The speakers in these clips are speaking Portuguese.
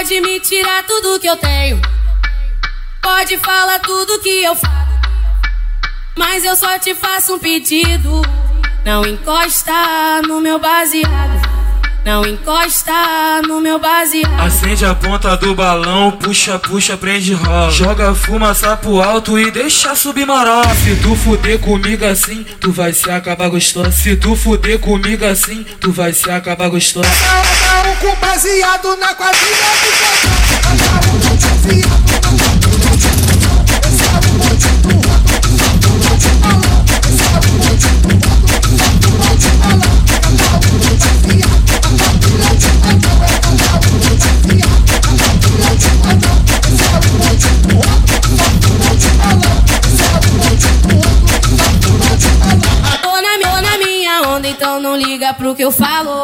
Pode me tirar tudo que eu tenho. Pode falar tudo que eu falo. Mas eu só te faço um pedido. Não encosta no meu baseado. Não encosta no meu baseado. Acende a ponta do balão, puxa, puxa, prende rola. Joga fumaça pro alto e deixa subir maró. Se tu fuder comigo assim, tu vai se acabar gostoso. Se tu fuder comigo assim, tu vai se acabar gostoso. Cada um com baseado na quadrilha do Tô então não liga pro que eu falo.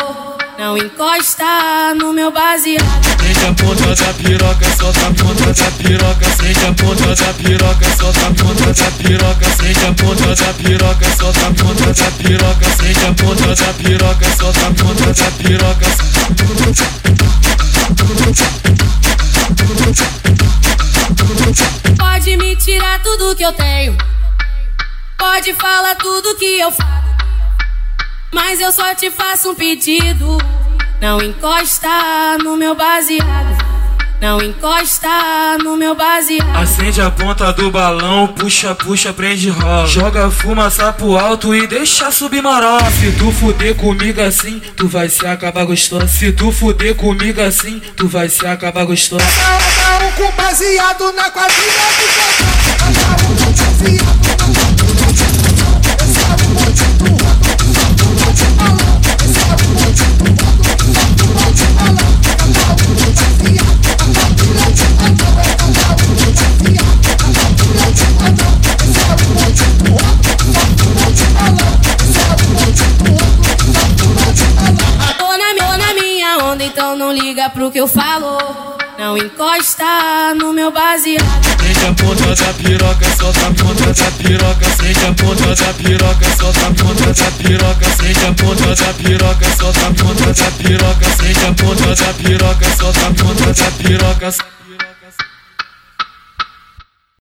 Não encosta no meu baseado. Sente a ponta da piroca, solta a ponta da piroca. Sente a ponta da piroca, solta a ponta da piroca. Sente a ponta da piroca, solta a ponta da piroca. Sente a ponta da piroca, solta a ponta da piroca. Pode me tirar tudo que eu tenho. Pode falar tudo que eu falo. Mas eu só te faço um pedido. Não encosta no meu baseado. Não encosta no meu baseado. Acende a ponta do balão, puxa, puxa, prende rola. Joga fumaça pro alto e deixa subir maró. Se tu fuder comigo assim, tu vai se acabar gostoso. Se tu fuder comigo assim, tu vai se acabar gostoso. Cada um com baseado na quadrilha do então não liga pro que eu falo. Não encosta no meu baseado. Sente a ponta da piroca, solta a ponta da piroca. Sente a ponta da piroca, solta a ponta da piroca. Sente a ponta da piroca, solta a ponta da piroca. Sente a ponta da piroca, solta a ponta da piroca.